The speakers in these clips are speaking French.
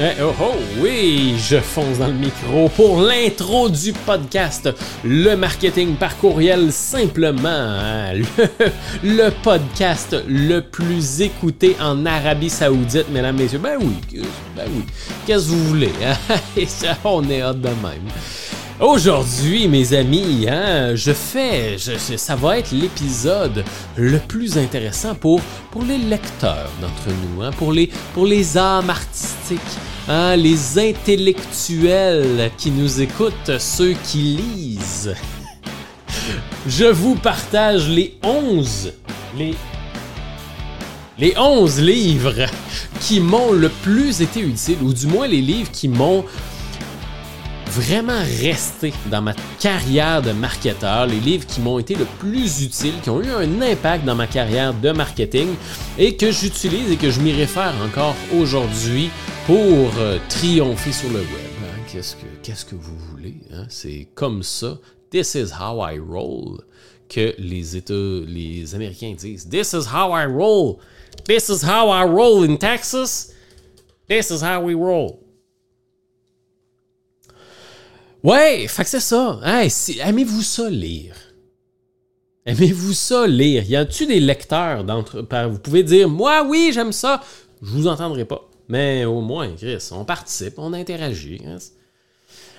Eh, oh, oh, oui, je fonce dans le micro pour l'intro du podcast, le marketing par courriel simplement, hein, le, podcast le plus écouté en Arabie Saoudite, mesdames, messieurs. Ben oui, ben oui, qu'est-ce que vous voulez, hein? On est hâte de même. Aujourd'hui, mes amis, hein, je fais, ça va être l'épisode le plus intéressant pour, pour les lecteurs d'entre nous, hein, pour, les, pour les âmes artistiques, hein, les intellectuels qui nous écoutent, ceux qui lisent. Je vous partage les 11, les, les 11 livres qui m'ont le plus été utiles, ou du moins les livres qui m'ont vraiment resté dans ma carrière de marketeur, les livres qui m'ont été le plus utiles, qui ont eu un impact dans ma carrière de marketing et que j'utilise et que je m'y réfère encore aujourd'hui pour euh, triompher sur le web. hein. Qu'est-ce que qu'est-ce que vous voulez hein? C'est comme ça. This is how I roll que les États, les Américains disent. This is how I roll. This is how I roll in Texas. This is how we roll. Ouais, fait que c'est ça. Hey, aimez-vous ça lire? Aimez-vous ça lire? Y a-tu des lecteurs d'entre. Vous pouvez dire, moi, oui, j'aime ça. Je vous entendrai pas. Mais au moins, Chris, on participe, on interagit. Chris.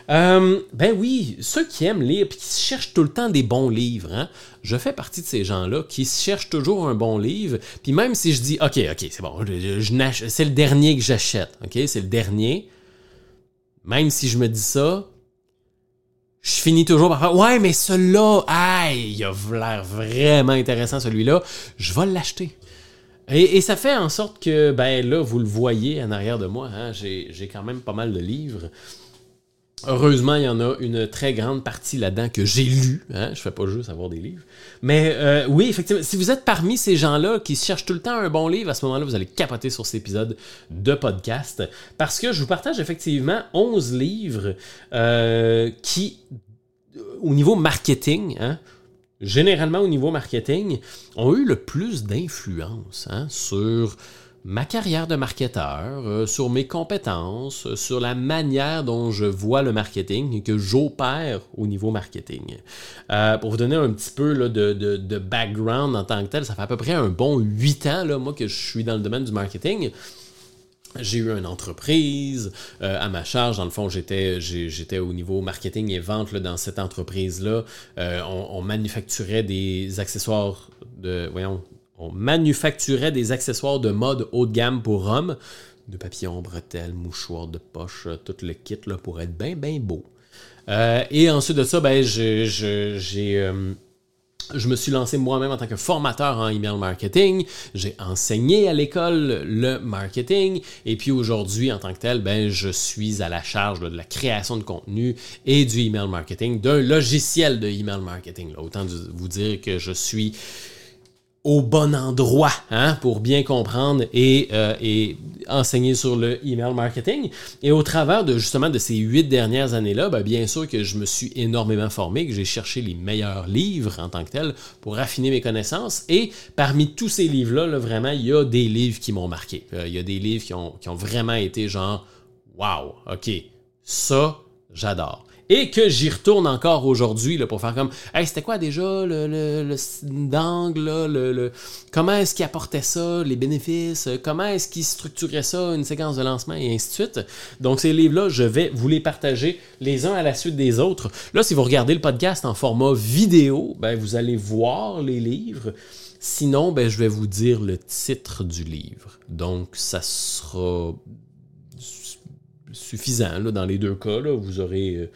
Euh, ben oui, ceux qui aiment lire et qui cherchent tout le temps des bons livres, hein, je fais partie de ces gens-là qui cherchent toujours un bon livre. Puis même si je dis, OK, OK, c'est bon, c'est le dernier que j'achète, OK, c'est le dernier. Même si je me dis ça, je finis toujours par faire Ouais, mais celui-là, aïe, il a l'air vraiment intéressant celui-là, je vais l'acheter. Et, ça fait en sorte que, ben là, vous le voyez en arrière de moi, hein, j'ai quand même pas mal de livres. Heureusement, il y en a une très grande partie là-dedans que j'ai lu. Hein? Je fais pas juste avoir des livres. Mais euh, oui, effectivement, si vous êtes parmi ces gens-là qui cherchent tout le temps un bon livre, à ce moment-là, vous allez capoter sur cet épisode de podcast. Parce que je vous partage effectivement 11 livres euh, qui, euh, au niveau marketing, hein, généralement au niveau marketing, ont eu le plus d'influence hein, sur ma carrière de marketeur, euh, sur mes compétences, sur la manière dont je vois le marketing et que j'opère au niveau marketing. Euh, pour vous donner un petit peu de, background en tant que tel, ça fait à peu près un bon 8 ans, là, moi, que je suis dans le domaine du marketing. J'ai eu une entreprise euh, à ma charge. Dans le fond, j'étais, j'étais au niveau marketing et vente là, dans cette entreprise-là. On, on manufacturait des accessoires de. Voyons. On manufacturait des accessoires de mode haut de gamme pour hommes. De papillons, bretelles, mouchoirs de poche, euh, tout le kit pour être bien, bien beau. Euh, et ensuite de ça, ben, j'ai. euh, je me suis lancé moi-même en tant que formateur en email marketing. J'ai enseigné à l'école le marketing. Et puis aujourd'hui, en tant que tel, ben, je suis à la charge de la création de contenu et du email marketing, d'un logiciel de email marketing. Autant vous dire que je suis au bon endroit hein, pour bien comprendre et, euh, et enseigner sur le email marketing. Et au travers de justement de ces huit dernières années-là, ben, bien sûr que je me suis énormément formé, que j'ai cherché les meilleurs livres en tant que tel pour affiner mes connaissances. Et parmi tous ces livres-là, là, vraiment, il y a des livres qui m'ont marqué. Euh, il y a des livres qui ont, qui ont vraiment été genre, wow, ok, ça, j'adore. Et que j'y retourne encore aujourd'hui là, pour faire comme Hey, c'était quoi déjà le, le, d'angle, le, le- comment est-ce qu'il apportait ça, les bénéfices, euh, comment est-ce qu'il structurait ça, une séquence de lancement et ainsi de suite. Donc ces livres-là, je vais vous les partager les uns à la suite des autres. Là, si vous regardez le podcast en format vidéo, ben, vous allez voir les livres. Sinon, ben, je vais vous dire le titre du livre. Donc, ça sera suffisant là, dans les deux cas. vous aurez euh,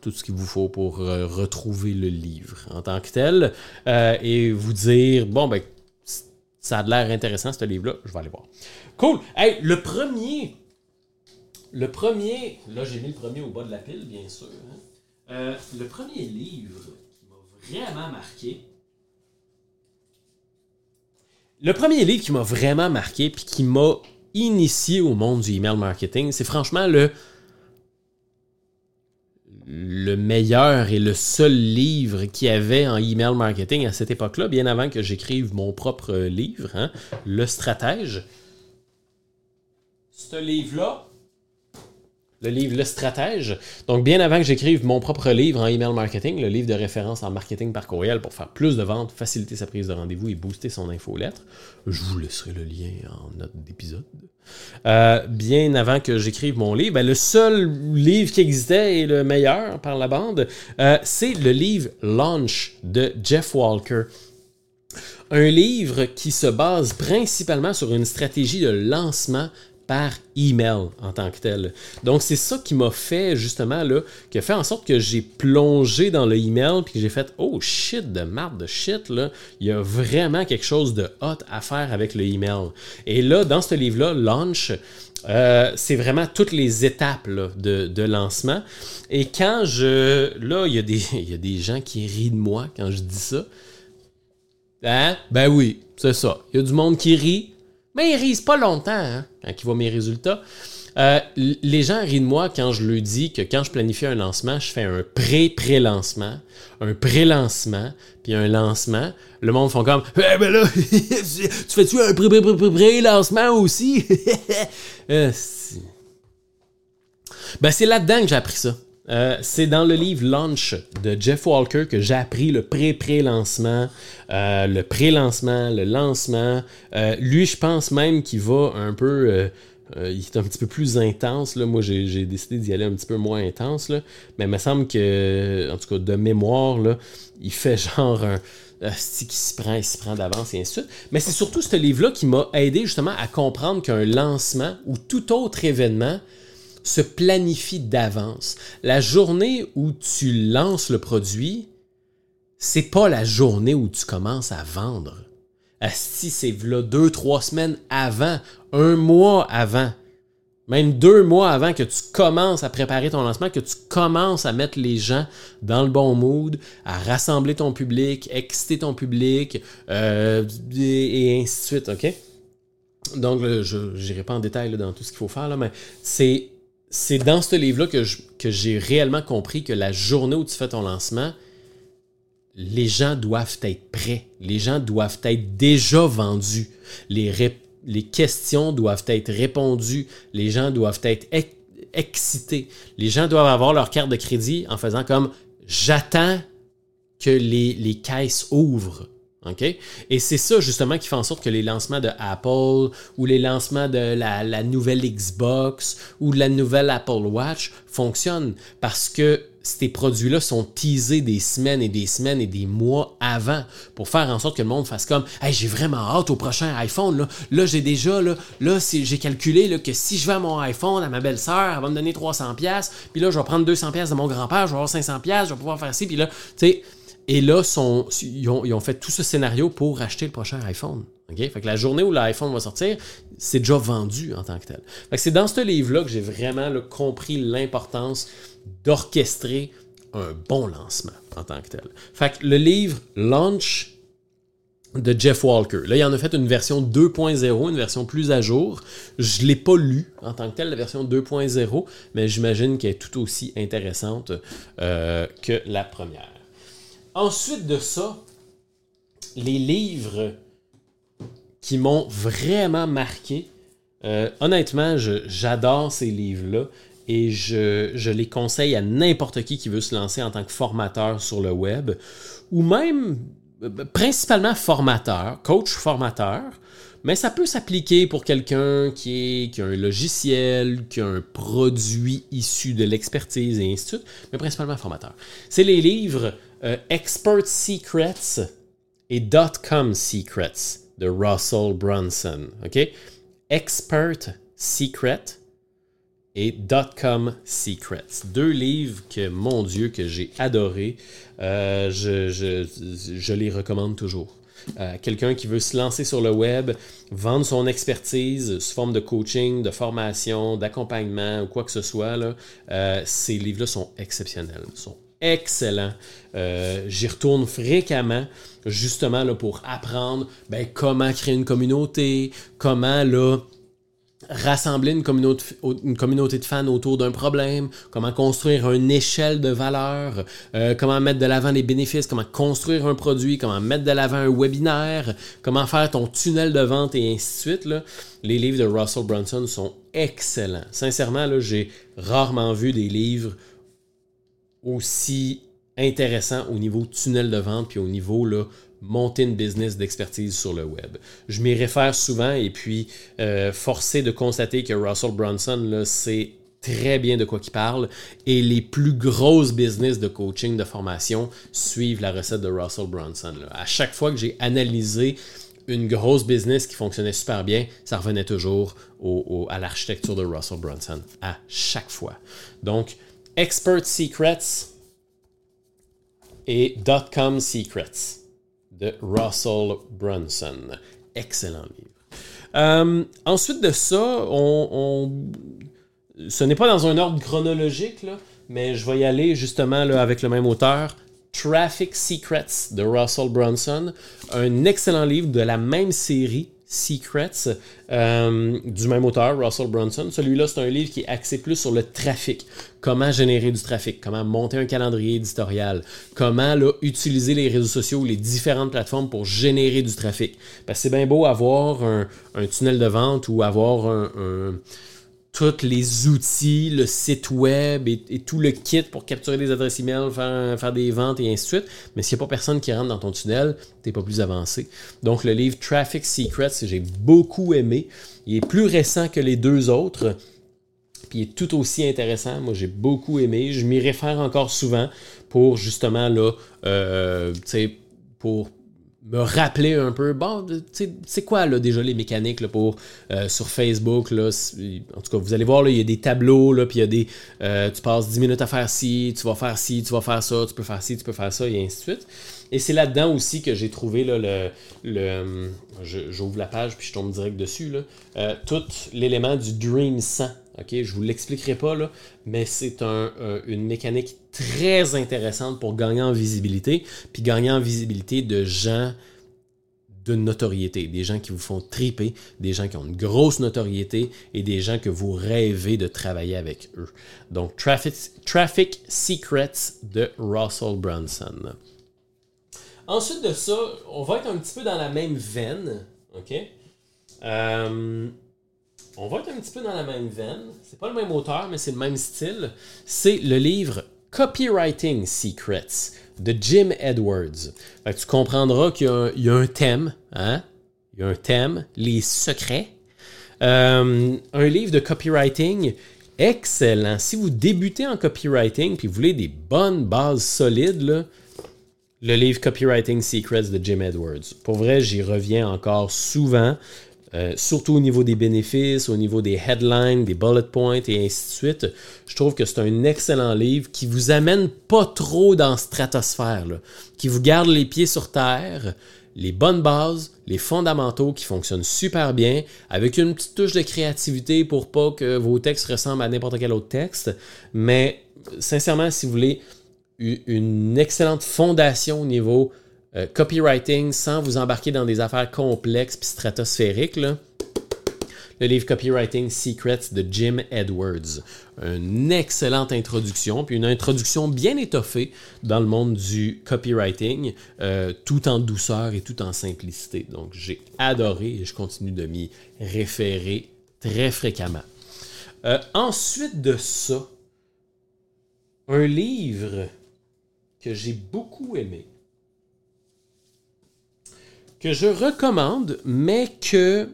tout ce qu'il vous faut pour euh, retrouver le livre en tant que tel euh, et vous dire bon ben ça a l'air intéressant ce livre-là, je vais aller voir. Cool. Hey, le premier, le premier, là j'ai mis le premier au bas de la pile bien sûr. hein. Euh, le premier livre qui m'a vraiment marqué. Le premier livre qui m'a vraiment marqué puis qui m'a initié au monde du email marketing, c'est franchement le le meilleur et le seul livre qu'il y avait en email marketing à cette époque-là, bien avant que j'écrive mon propre livre, hein, Le Stratège. ce livre-là, le livre Le Stratège. Donc, bien avant que j'écrive mon propre livre en email marketing, le livre de référence en marketing par courriel pour faire plus de ventes, faciliter sa prise de rendez-vous et booster son infolettre, je vous laisserai le lien en note d'épisode. Euh, bien avant que j'écrive mon livre, ben, le seul livre qui existait et le meilleur par la bande, euh, c'est le livre Launch de Jeff Walker un livre qui se base principalement sur une stratégie de lancement par email en tant que tel. Donc c'est ça qui m'a fait justement là, qui a fait en sorte que j'ai plongé dans le email puis que j'ai fait oh shit de marde de shit là, il y a vraiment quelque chose de hot à faire avec le email. Et là dans ce livre là, Launch euh, c'est vraiment toutes les étapes de, lancement. Et quand je. Là, il y, a des, il y a des gens qui rient de moi quand je dis ça. Hein? Ben oui, c'est ça. Il y a du monde qui rit. Mais ils risent pas longtemps hein, quand ils voient mes résultats. Euh, les gens rient de moi quand je leur dis que quand je planifie un lancement, je fais un pré-pré-lancement, un pré-lancement, puis un lancement. Le monde font comme Eh ben là, tu fais-tu un pré-pré-pré-lancement aussi? Euh, ben c'est là-dedans que j'ai appris ça. Euh, c'est dans le livre Launch de Jeff Walker que j'ai appris le pré-pré-lancement, euh, le pré-lancement, le lancement. Euh, lui, je pense même qu'il va un peu. il est un petit peu plus intense. Là. Moi, j'ai décidé d'y aller un petit peu moins intense. Là. Mais il me semble que, en tout cas, de mémoire, là, il fait genre un. qui s'y prend, il s'y prend d'avance et ainsi de suite. Mais c'est surtout ce livre-là qui m'a aidé justement à comprendre qu'un lancement ou tout autre événement se planifie d'avance. La journée où tu lances le produit, c'est pas la journée où tu commences à vendre. Si c'est là deux, trois semaines avant, un mois avant, même deux mois avant que tu commences à préparer ton lancement, que tu commences à mettre les gens dans le bon mood, à rassembler ton public, exciter ton public, euh, et, ainsi de suite, OK? Donc, je n'irai pas en détail dans tout ce qu'il faut faire, mais c'est c'est dans ce livre-là que, j'ai réellement compris que la journée où tu fais ton lancement, les gens doivent être prêts. Les gens doivent être déjà vendus. Les, questions doivent être répondues. Les gens doivent être excités. Les gens doivent avoir leur carte de crédit en faisant comme j'attends que les caisses ouvrent. Et c'est ça justement qui fait en sorte que les lancements de Apple ou les lancements de la, nouvelle Xbox ou de la nouvelle Apple Watch fonctionnent parce que ces produits-là sont teasés des semaines et des semaines et des mois avant pour faire en sorte que le monde fasse comme hey, j'ai vraiment hâte au prochain iPhone. Là, là j'ai déjà, là, là j'ai calculé que si je vends mon iPhone à ma belle-sœur, elle va me donner 300$, puis là, je vais prendre 200$ de mon grand-père, je vais avoir 500$, je vais pouvoir faire ci, puis là, tu sais et là, ils, ont, fait tout ce scénario pour acheter le prochain iPhone. Fait que la journée où l'iPhone va sortir, c'est déjà vendu en tant que tel. c'est dans ce livre-là que j'ai vraiment compris l'importance d'orchestrer un bon lancement en tant que tel. Fait que le livre Launch de Jeff Walker. Là, il en a fait une version 2.0, une version plus à jour. Je ne l'ai pas lu en tant que tel, la version 2.0, mais j'imagine qu'elle est tout aussi intéressante euh, que la première. Ensuite de ça, les livres qui m'ont vraiment marqué, euh, honnêtement, j'adore ces livres-là et je, les conseille à n'importe qui qui veut se lancer en tant que formateur sur le web ou même euh, principalement formateur, coach formateur. Mais ça peut s'appliquer pour quelqu'un qui, qui a un logiciel, qui a un produit issu de l'expertise et ainsi de suite, mais principalement formateur. C'est les livres euh, Expert Secrets et Dot-com Secrets de Russell Brunson. OK? Expert Secret et Dot-com Secrets. Deux livres que, mon Dieu, que j'ai adorés. Euh, je, je, les recommande toujours. Euh, quelqu'un qui veut se lancer sur le web, vendre son expertise sous forme de coaching, de formation, d'accompagnement ou quoi que ce soit, ces livres-là sont exceptionnels, sont excellent. Euh, j'y retourne fréquemment, justement là, pour apprendre ben, comment créer une communauté, comment rassembler une communauté, de fans autour d'un problème, comment construire une échelle de valeur, euh, comment mettre de l'avant les bénéfices, comment construire un produit, comment mettre de l'avant un webinaire, comment faire ton tunnel de vente et ainsi de suite. Les livres de Russell Brunson sont excellents. Sincèrement, j'ai rarement vu des livres aussi intéressants au niveau tunnel de vente puis au niveau là, monter une business d'expertise sur le web. Je m'y réfère souvent et puis euh, forcé de constater que Russell Brunson, c'est très bien de quoi il parle et les plus grosses business de coaching, de formation suivent la recette de Russell Brunson. À chaque fois que j'ai analysé une grosse business qui fonctionnait super bien, ça revenait toujours à l'architecture de Russell Brunson, à chaque fois. Donc, Expert Secrets et Dotcom Secrets de Russell Brunson. Excellent livre. Euh, ensuite de ça, on, ce n'est pas dans un ordre chronologique, mais je vais y aller justement là, avec le même auteur. Traffic Secrets de Russell Brunson, un excellent livre de la même série Secrets euh, du même auteur, Russell Brunson. Celui-là, c'est un livre qui est axé plus sur le trafic. Comment générer du trafic, comment monter un calendrier éditorial, comment là, utiliser les réseaux sociaux, les différentes plateformes pour générer du trafic? Parce c'est bien beau avoir un, tunnel de vente ou avoir un tous les outils, le site web et, tout le kit pour capturer des adresses email, faire, faire des ventes et ainsi de suite. Mais s'il n'y a pas personne qui rentre dans ton tunnel, tu n'es pas plus avancé. Donc le livre Traffic Secrets, j'ai beaucoup aimé. Il est plus récent que les deux autres. Puis il est tout aussi intéressant. Moi, j'ai beaucoup aimé. Je m'y réfère encore souvent pour justement là, euh, pour me rappeler un peu, bon, c'est quoi là, déjà les mécaniques là, pour euh, sur Facebook, là, en tout cas, vous allez voir, là, il y a des tableaux, là, puis il y a des, euh, tu passes 10 minutes à faire ci, tu vas faire ci, tu vas faire ça, tu peux faire ci, tu peux faire ça, et ainsi de suite. Et c'est là-dedans aussi que j'ai trouvé là, le, le j'ouvre la page puis je tombe direct dessus, là, euh, tout l'élément du Dream 100. Ok, je vous l'expliquerai pas là, mais c'est un, une mécanique très intéressante pour gagner en visibilité, puis gagner en visibilité de gens de notoriété, des gens qui vous font triper, des gens qui ont une grosse notoriété et des gens que vous rêvez de travailler avec eux. Donc Traffic, Traffic Secrets de Russell Brunson. Ensuite de ça, on va être un petit peu dans la même veine, ok? Euh, on va être un petit peu dans la même veine. C'est pas le même auteur, mais c'est le même style. C'est le livre Copywriting Secrets de Jim Edwards. tu comprendras qu'il y, a un thème, hein? Il y a un thème, les secrets. Euh, un livre de copywriting excellent. Si vous débutez en copywriting puis vous voulez des bonnes bases solides, le livre Copywriting Secrets de Jim Edwards. Pour vrai, j'y reviens encore souvent. Euh, surtout au niveau des bénéfices, au niveau des headlines, des bullet points et ainsi de suite. Je trouve que c'est un excellent livre qui vous amène pas trop dans stratosphère, qui vous garde les pieds sur terre, les bonnes bases, les fondamentaux qui fonctionnent super bien, avec une petite touche de créativité pour pas que vos textes ressemblent à n'importe quel autre texte. Mais sincèrement, si vous voulez une excellente fondation au niveau euh, copywriting sans vous embarquer dans des affaires complexes puis stratosphériques. Le livre Copywriting Secrets de Jim Edwards. Une excellente introduction, puis une introduction bien étoffée dans le monde du copywriting, euh, tout en douceur et tout en simplicité. Donc j'ai adoré et je continue de m'y référer très fréquemment. Euh, ensuite de ça, un livre que j'ai beaucoup aimé, que je recommande, mais que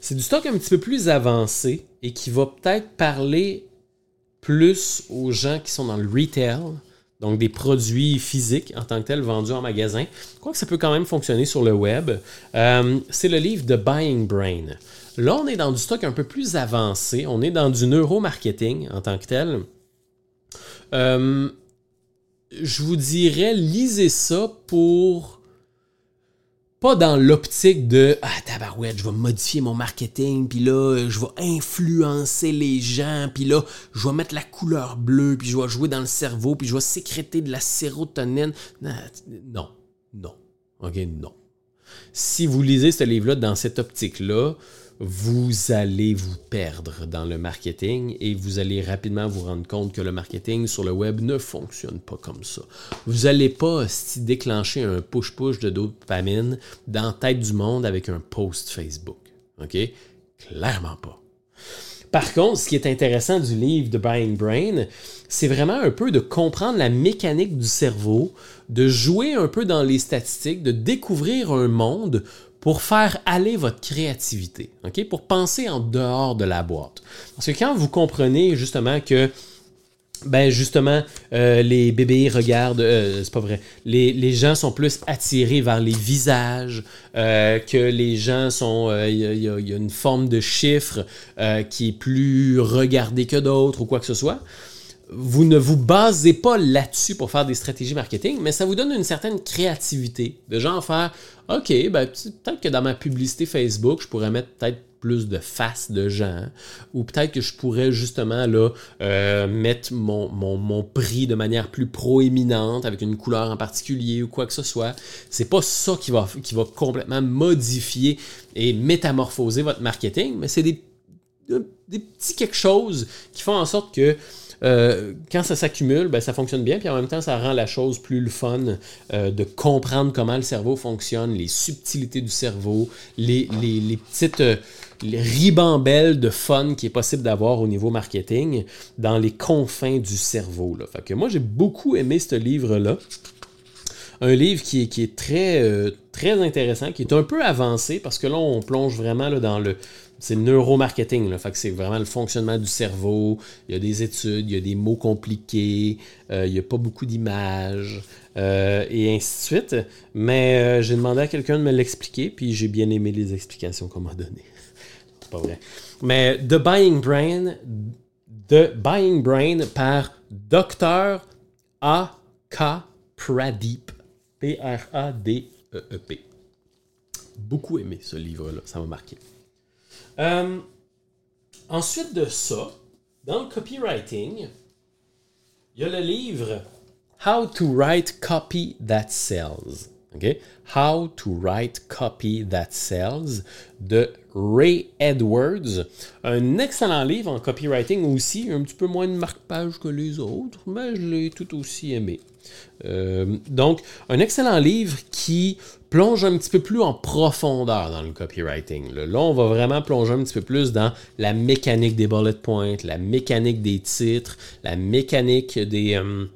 c'est du stock un petit peu plus avancé et qui va peut-être parler plus aux gens qui sont dans le retail, donc des produits physiques en tant que tels vendus en magasin. Je crois que ça peut quand même fonctionner sur le web. Euh, c'est le livre de Buying Brain. Là, on est dans du stock un peu plus avancé. On est dans du neuromarketing en tant que tel. Euh, je vous dirais, lisez ça pour pas dans l'optique de ah tabarouette, je vais modifier mon marketing, puis là je vais influencer les gens, puis là je vais mettre la couleur bleue, puis je vais jouer dans le cerveau, puis je vais sécréter de la sérotonine. Non, non, ok, non. Si vous lisez ce livre-là dans cette optique-là, vous allez vous perdre dans le marketing et vous allez rapidement vous rendre compte que le marketing sur le web ne fonctionne pas comme ça. Vous n'allez pas déclencher un push-push de dopamine dans la tête du monde avec un post Facebook. OK? Clairement pas. Par contre, ce qui est intéressant du livre de Buying Brain, c'est vraiment un peu de comprendre la mécanique du cerveau, de jouer un peu dans les statistiques, de découvrir un monde pour faire aller votre créativité, pour penser en dehors de la boîte. Parce que quand vous comprenez justement que ben justement, euh, les bébés regardent, euh, c'est pas vrai, les, gens sont plus attirés vers les visages, euh, que les gens sont, il y, a une forme de chiffre qui est plus regardée que d'autres ou quoi que ce soit vous ne vous basez pas là-dessus pour faire des stratégies marketing, mais ça vous donne une certaine créativité. De genre faire, OK, ben, peut-être que dans ma publicité Facebook, je pourrais mettre peut-être plus de faces de gens, ou peut-être que je pourrais justement là, euh, mettre mon, mon, prix de manière plus proéminente avec une couleur en particulier ou quoi que ce soit. C'est pas ça qui va, qui va complètement modifier et métamorphoser votre marketing, mais c'est des, des petits quelque chose qui font en sorte que euh, quand ça s'accumule, ben, ça fonctionne bien, puis en même temps, ça rend la chose plus le fun euh, de comprendre comment le cerveau fonctionne, les subtilités du cerveau, les, petites euh, ribambelles de fun qui est possible d'avoir au niveau marketing dans les confins du cerveau. Fait que moi, j'ai beaucoup aimé ce livre-là un livre qui est, qui est très, très intéressant, qui est un peu avancé parce que là, on plonge vraiment là, dans le, c'est le neuromarketing. Là. Que c'est vraiment le fonctionnement du cerveau. Il y a des études, il y a des mots compliqués, euh, il n'y a pas beaucoup d'images, euh, et ainsi de suite. Mais euh, j'ai demandé à quelqu'un de me l'expliquer, puis j'ai bien aimé les explications qu'on m'a données. pas vrai. Mais The Buying Brain, The Buying Brain par Dr. A.K. Pradeep. P-R-A-D-E-E-P. Beaucoup aimé ce livre-là, ça m'a marqué. Euh, ensuite de ça, dans le copywriting, il y a le livre How to Write Copy That Sells. How to Write Copy That Sells de Ray Edwards. Un excellent livre en copywriting aussi, un petit peu moins de marque-page que les autres, mais je l'ai tout aussi aimé. Euh, donc, un excellent livre qui plonge un petit peu plus en profondeur dans le copywriting. Là. on va vraiment plonger un petit peu plus dans la mécanique des bullet points, la mécanique des titres, la mécanique des, euh,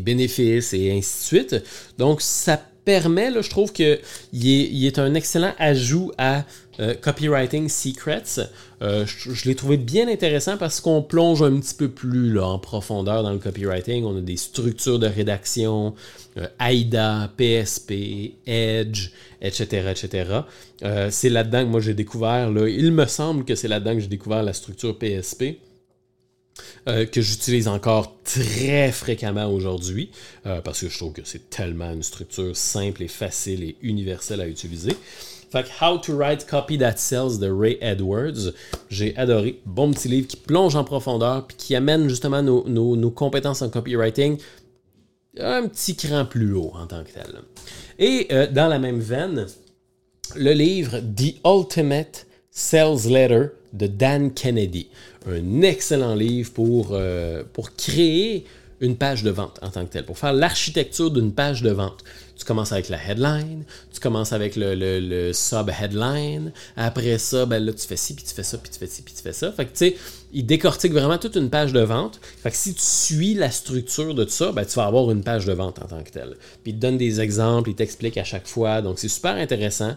bénéfices et ainsi de suite. Donc, ça permet, je trouve qu'il est, un excellent ajout à euh, Copywriting Secrets. Euh, je, l'ai trouvé bien intéressant parce qu'on plonge un petit peu plus en profondeur dans le copywriting. On a des structures de rédaction, euh, AIDA, PSP, Edge, etc. etc. c'est là-dedans que moi j'ai découvert, là, il me semble que c'est là-dedans que j'ai découvert la structure PSP. Que j'utilise encore très fréquemment aujourd'hui, parce que je trouve que c'est tellement une structure simple et facile et universelle à utiliser. Fait que How to Write Copy That Sells de Ray Edwards, j'ai adoré. Bon petit livre qui plonge en profondeur puis qui amène justement nos, compétences en copywriting un petit cran plus haut en tant que tel. Et euh, dans la même veine, le livre The Ultimate Sales Letter de Dan Kennedy. Un excellent livre pour, euh, pour créer une page de vente en tant que telle, pour faire l'architecture d'une page de vente. Tu commences avec la headline, tu commences avec le, le, sub-headline, après ça, ben là, tu fais ci, puis tu fais ça, puis tu fais ci, puis tu fais ça. Fait que, tu sais, il décortique vraiment toute une page de vente. Fait que si tu suis la structure de tout ça, ben, tu vas avoir une page de vente en tant que telle. Puis il te donne des exemples, il t'explique à chaque fois. Donc, c'est super intéressant.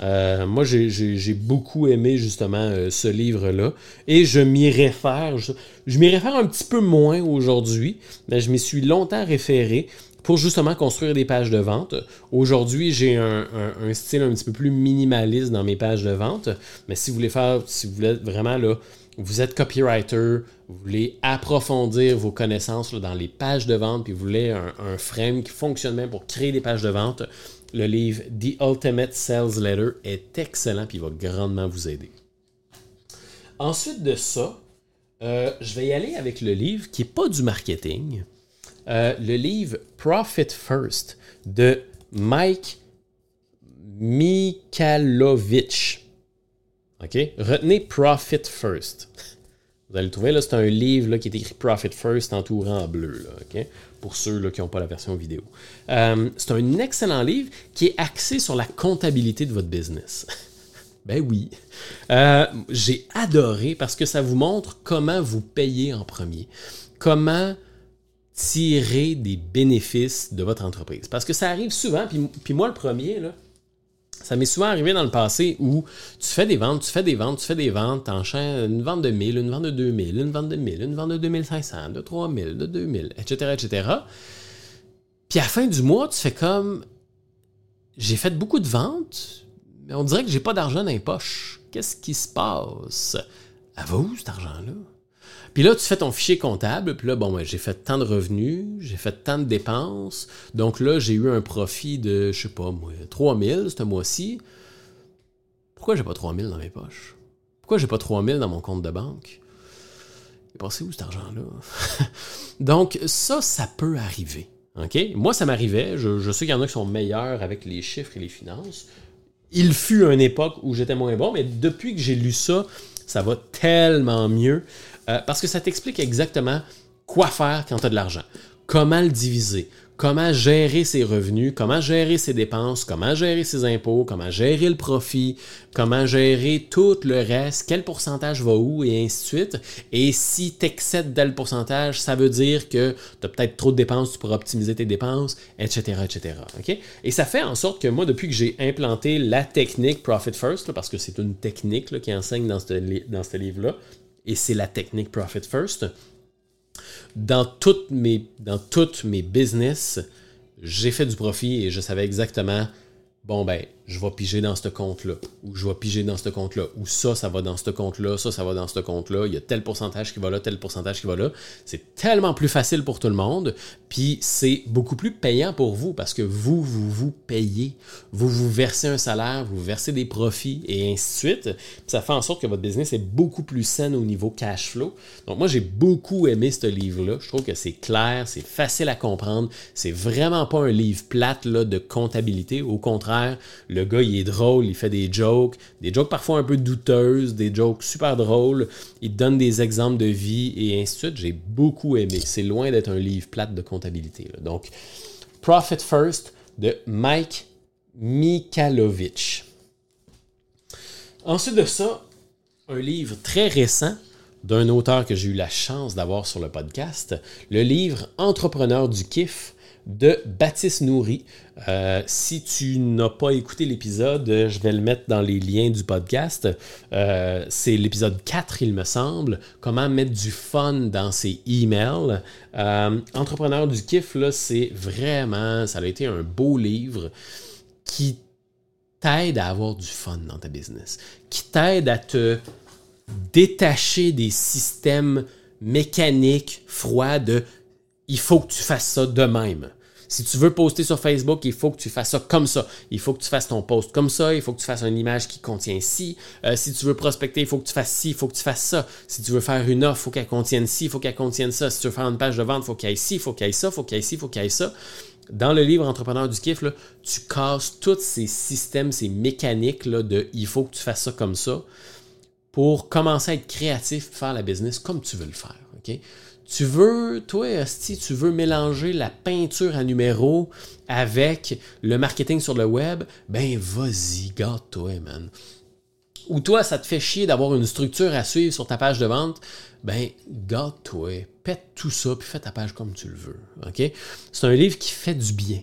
Euh, moi, j'ai beaucoup aimé justement euh, ce livre-là. Et je m'y réfère. Je, je m'y réfère un petit peu moins aujourd'hui, mais je m'y suis longtemps référé pour justement construire des pages de vente. Aujourd'hui, j'ai un, style un petit peu plus minimaliste dans mes pages de vente, mais si vous voulez faire, si vous voulez vraiment là, vous êtes copywriter, vous voulez approfondir vos connaissances dans les pages de vente, puis vous voulez un, frame qui fonctionne bien pour créer des pages de vente, le livre The Ultimate Sales Letter est excellent, puis il va grandement vous aider. Ensuite de ça, euh, je vais y aller avec le livre qui n'est pas du marketing, euh, le livre Profit First de Mike Mikalovich. OK? Retenez Profit First. Vous allez le trouver, là, c'est un livre là, qui est écrit Profit First entourant en bleu? Pour ceux là, qui n'ont pas la version vidéo. Euh, c'est un excellent livre qui est axé sur la comptabilité de votre business. ben oui. Euh, j'ai adoré parce que ça vous montre comment vous payez en premier. Comment tirer des bénéfices de votre entreprise? Parce que ça arrive souvent, puis, moi le premier, ça m'est souvent arrivé dans le passé où tu fais des ventes, tu fais des ventes, tu fais des ventes, enchaînes une vente de 1000, une vente de 2000, une vente de 1000, une vente de 2500, de 3000, de 2000, etc., etc. Puis à la fin du mois, tu fais comme j'ai fait beaucoup de ventes, mais on dirait que j'ai pas d'argent dans les poches. Qu'est-ce qui se passe? Va où cet argent-là? Puis là, tu fais ton fichier comptable, puis là, bon, j'ai fait tant de revenus, j'ai fait tant de dépenses. Donc là, j'ai eu un profit de, je sais pas, moi, 3000 ce mois-ci. Pourquoi j'ai pas 3000 dans mes poches? Pourquoi j'ai pas 3000 dans mon compte de banque? Il est passé où cet argent-là? Donc, ça, ça peut arriver. OK? Moi, ça m'arrivait. Je, je sais qu'il y en a qui sont meilleurs avec les chiffres et les finances. Il fut une époque où j'étais moins bon, mais depuis que j'ai lu ça, ça va tellement mieux. Euh, parce que ça t'explique exactement quoi faire quand tu as de l'argent, comment le diviser, comment gérer ses revenus, comment gérer ses dépenses, comment gérer ses impôts, comment gérer le profit, comment gérer tout le reste, quel pourcentage va où et ainsi de suite. Et si tu excèdes tel pourcentage, ça veut dire que tu as peut-être trop de dépenses, tu pourras optimiser tes dépenses, etc. etc. Et ça fait en sorte que moi, depuis que j'ai implanté la technique Profit First, parce que c'est une technique qui enseigne dans dans ce livre-là, et c'est la technique Profit First. Dans toutes mes, dans toutes mes business, j'ai fait du profit et je savais exactement bon, ben, je vais piger dans ce compte-là, ou je vais piger dans ce compte-là, ou ça, ça va dans ce compte-là, ça, ça va dans ce compte-là, il y a tel pourcentage qui va là, tel pourcentage qui va là. C'est tellement plus facile pour tout le monde, puis c'est beaucoup plus payant pour vous parce que vous, vous vous payez, vous vous versez un salaire, vous versez des profits et ainsi de suite. ça fait en sorte que votre business est beaucoup plus sain au niveau cash flow. Donc moi, j'ai beaucoup aimé ce livre-là. Je trouve que c'est clair, c'est facile à comprendre, c'est vraiment pas un livre plate de comptabilité. Au contraire, gars, il est drôle, il fait des jokes, des jokes parfois un peu douteuses, des jokes super drôles. Il donne des exemples de vie et ainsi de suite. J'ai beaucoup aimé. C'est loin d'être un livre plate de comptabilité. Donc, Profit First de Mike Mikalovich. Ensuite de ça, un livre très récent d'un auteur que j'ai eu la chance d'avoir sur le podcast, le livre Entrepreneur du kiff de Baptiste Nourri. Euh, si tu n'as pas écouté l'épisode, je vais le mettre dans les liens du podcast. Euh, c'est l'épisode 4, il me semble. Comment mettre du fun dans ses emails. Euh, Entrepreneur du kiff, là, c'est vraiment, ça a été un beau livre qui t'aide à avoir du fun dans ta business, qui t'aide à te détacher des systèmes mécaniques froids de il faut que tu fasses ça de même. Si tu veux poster sur Facebook, il faut que tu fasses ça comme ça. Il faut que tu fasses ton post comme ça. Il faut que tu fasses une image qui contient ci. Euh, si tu veux prospecter, il faut que tu fasses ci. Il faut que tu fasses ça. Si tu veux faire une offre, il faut qu'elle contienne ci. Il faut qu'elle contienne ça. Si tu veux faire une page de vente, il faut qu'il y ait ci. Il faut qu'il y ait ça. Il faut qu'il y ait ci. Il faut qu'il y ait ça. Dans le livre Entrepreneur du kiff, tu casses tous ces systèmes, ces mécaniques de il faut que tu fasses ça comme ça pour commencer à être créatif, faire la business comme tu veux le faire. OK? Tu veux, toi, si tu veux mélanger la peinture à numéro avec le marketing sur le web, ben vas-y, gâte-toi, man. Ou toi, ça te fait chier d'avoir une structure à suivre sur ta page de vente, ben gâte-toi, pète tout ça, puis fais ta page comme tu le veux. OK? C'est un livre qui fait du bien.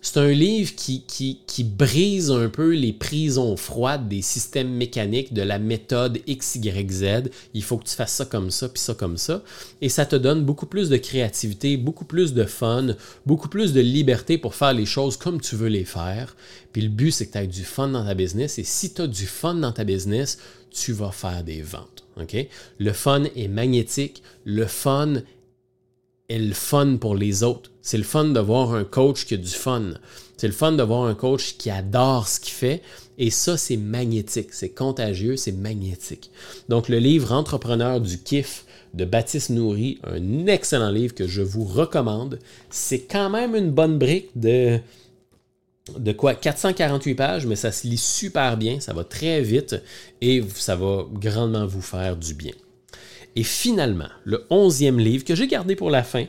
C'est un livre qui, qui, brise un peu les prisons froides des systèmes mécaniques de la méthode XYZ. Il faut que tu fasses ça comme ça, puis ça comme ça. Et ça te donne beaucoup plus de créativité, beaucoup plus de fun, beaucoup plus de liberté pour faire les choses comme tu veux les faire. Puis le but, c'est que tu aies du fun dans ta business. Et si tu as du fun dans ta business, tu vas faire des ventes. Le fun est magnétique. Le fun est le fun pour les autres. C'est le fun de voir un coach qui a du fun. C'est le fun de voir un coach qui adore ce qu'il fait. Et ça, c'est magnétique. C'est contagieux, c'est magnétique. Donc, le livre Entrepreneur du kiff de Baptiste Nourri, un excellent livre que je vous recommande. C'est quand même une bonne brique de de quoi? 448 pages, mais ça se lit super bien, ça va très vite et ça va grandement vous faire du bien. Et finalement, le onzième livre que j'ai gardé pour la fin,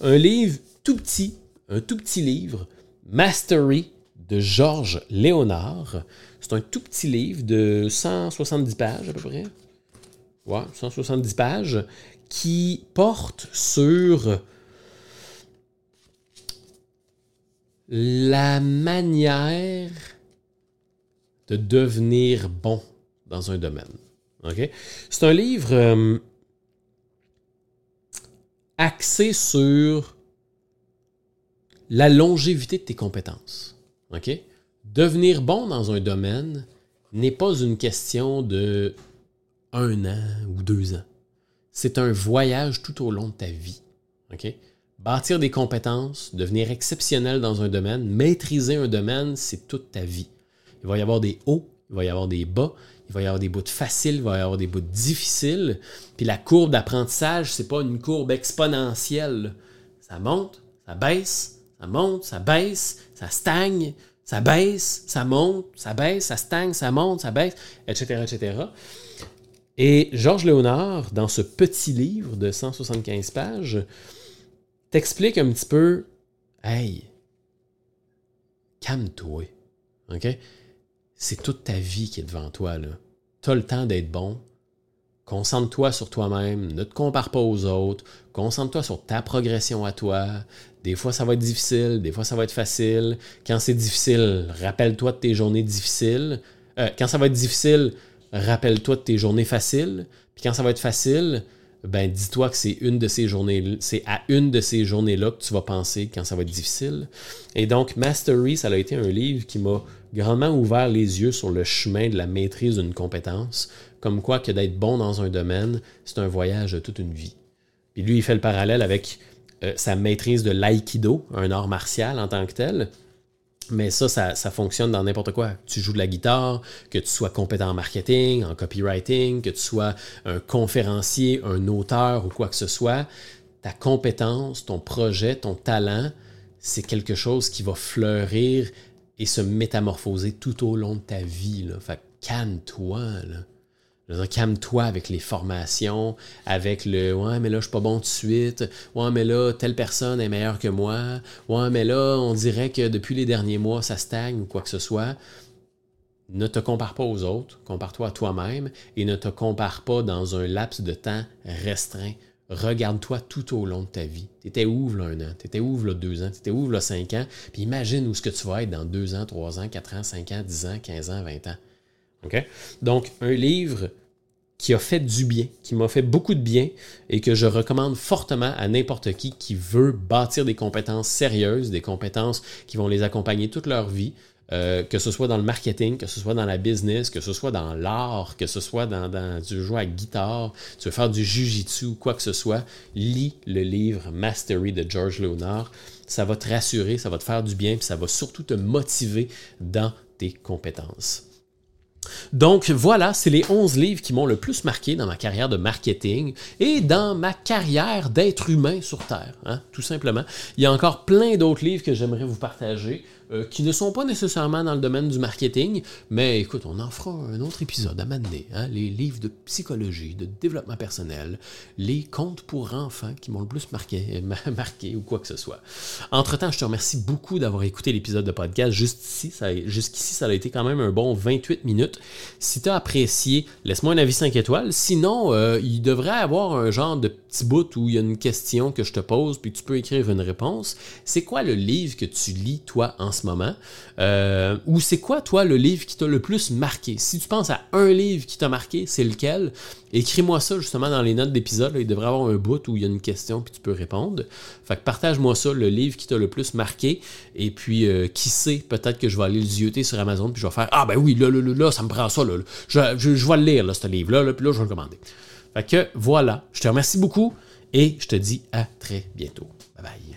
un livre tout petit, un tout petit livre, Mastery de Georges Léonard. C'est un tout petit livre de 170 pages à peu près. Ouais, 170 pages qui porte sur la manière de devenir bon dans un domaine. C'est un livre euh, axé sur la longévité de tes compétences. Devenir bon dans un domaine n'est pas une question de un an ou deux ans. C'est un voyage tout au long de ta vie. Bâtir des compétences, devenir exceptionnel dans un domaine, maîtriser un domaine, c'est toute ta vie. Il va y avoir des hauts, il va y avoir des bas, il va y avoir des bouts faciles, il va y avoir des bouts difficiles. Puis la courbe d'apprentissage, c'est pas une courbe exponentielle. Ça monte, ça baisse, ça monte, ça baisse, ça stagne, ça baisse, ça monte, ça baisse, ça stagne, ça monte, ça baisse, etc., etc. Et Georges Léonard, dans ce petit livre de 175 pages, t'explique un petit peu Hey, calme-toi. OK? C'est toute ta vie qui est devant toi. Tu as le temps d'être bon. Concentre-toi sur toi-même. Ne te compare pas aux autres. Concentre-toi sur ta progression à toi. Des fois, ça va être difficile. Des fois, ça va être facile. Quand c'est difficile, rappelle-toi de tes journées difficiles. Euh, quand ça va être difficile, rappelle-toi de tes journées faciles. Puis quand ça va être facile, ben dis-toi que c'est une de ces journées, c'est à une de ces journées-là que tu vas penser quand ça va être difficile. Et donc, Mastery, ça a été un livre qui m'a grandement ouvert les yeux sur le chemin de la maîtrise d'une compétence, comme quoi que d'être bon dans un domaine, c'est un voyage de toute une vie. Puis lui, il fait le parallèle avec euh, sa maîtrise de l'aïkido, un art martial en tant que tel. Mais ça, ça, fonctionne dans n'importe quoi. Tu joues de la guitare, que tu sois compétent en marketing, en copywriting, que tu sois un conférencier, un auteur ou quoi que ce soit. Ta compétence, ton projet, ton talent, c'est quelque chose qui va fleurir et se métamorphoser tout au long de ta vie. Là. Fait calme-toi. Calme-toi avec les formations, avec le Ouais, mais là, je suis pas bon tout de suite. Ouais, mais là, telle personne est meilleure que moi. Ouais, mais là, on dirait que depuis les derniers mois, ça stagne ou quoi que ce soit. Ne te compare pas aux autres, compare-toi à toi-même et ne te compare pas dans un laps de temps restreint. Regarde-toi tout au long de ta vie. Tu étais où là un an? Tu étais où là deux ans? Tu étais où là cinq ans? Puis imagine où ce que tu vas être dans deux ans, trois ans, quatre ans, cinq ans, dix ans, quinze ans, vingt ans. Donc, un livre qui a fait du bien, qui m'a fait beaucoup de bien et que je recommande fortement à n'importe qui qui veut bâtir des compétences sérieuses, des compétences qui vont les accompagner toute leur vie, euh, que ce soit dans le marketing, que ce soit dans la business, que ce soit dans l'art, que ce soit dans, dans tu à guitare, tu veux faire du jujitsu, quoi que ce soit, lis le livre Mastery de George Leonard. Ça va te rassurer, ça va te faire du bien, puis ça va surtout te motiver dans tes compétences. Donc voilà, c'est les 11 livres qui m'ont le plus marqué dans ma carrière de marketing et dans ma carrière d'être humain sur Terre, hein, tout simplement. Il y a encore plein d'autres livres que j'aimerais vous partager. Euh, qui ne sont pas nécessairement dans le domaine du marketing, mais écoute, on en fera un autre épisode à m'amener. Hein, les livres de psychologie, de développement personnel, les contes pour enfants qui m'ont le plus marqué, marqué ou quoi que ce soit. Entre-temps, je te remercie beaucoup d'avoir écouté l'épisode de podcast. Jusqu'ici, ça, jusqu'ici, ça a été quand même un bon 28 minutes. Si tu as apprécié, laisse-moi un avis 5 étoiles. Sinon, euh, il devrait avoir un genre de petit bout où il y a une question que je te pose, puis tu peux écrire une réponse. C'est quoi le livre que tu lis, toi, en moment? Euh, ou c'est quoi, toi, le livre qui t'a le plus marqué? Si tu penses à un livre qui t'a marqué, c'est lequel? Écris-moi ça justement dans les notes d'épisode. Il devrait y avoir un bout où il y a une question puis tu peux répondre. Fait que partage-moi ça, le livre qui t'a le plus marqué. Et puis, euh, qui sait, peut-être que je vais aller le zioter sur Amazon puis je vais faire Ah ben oui, là, là, là, là ça me prend ça. Là, Je, je, vais le lire, là, ce livre-là. Là, puis là, je vais le commander. Fait que voilà, je te remercie beaucoup et je te dis à très bientôt. Bye bye.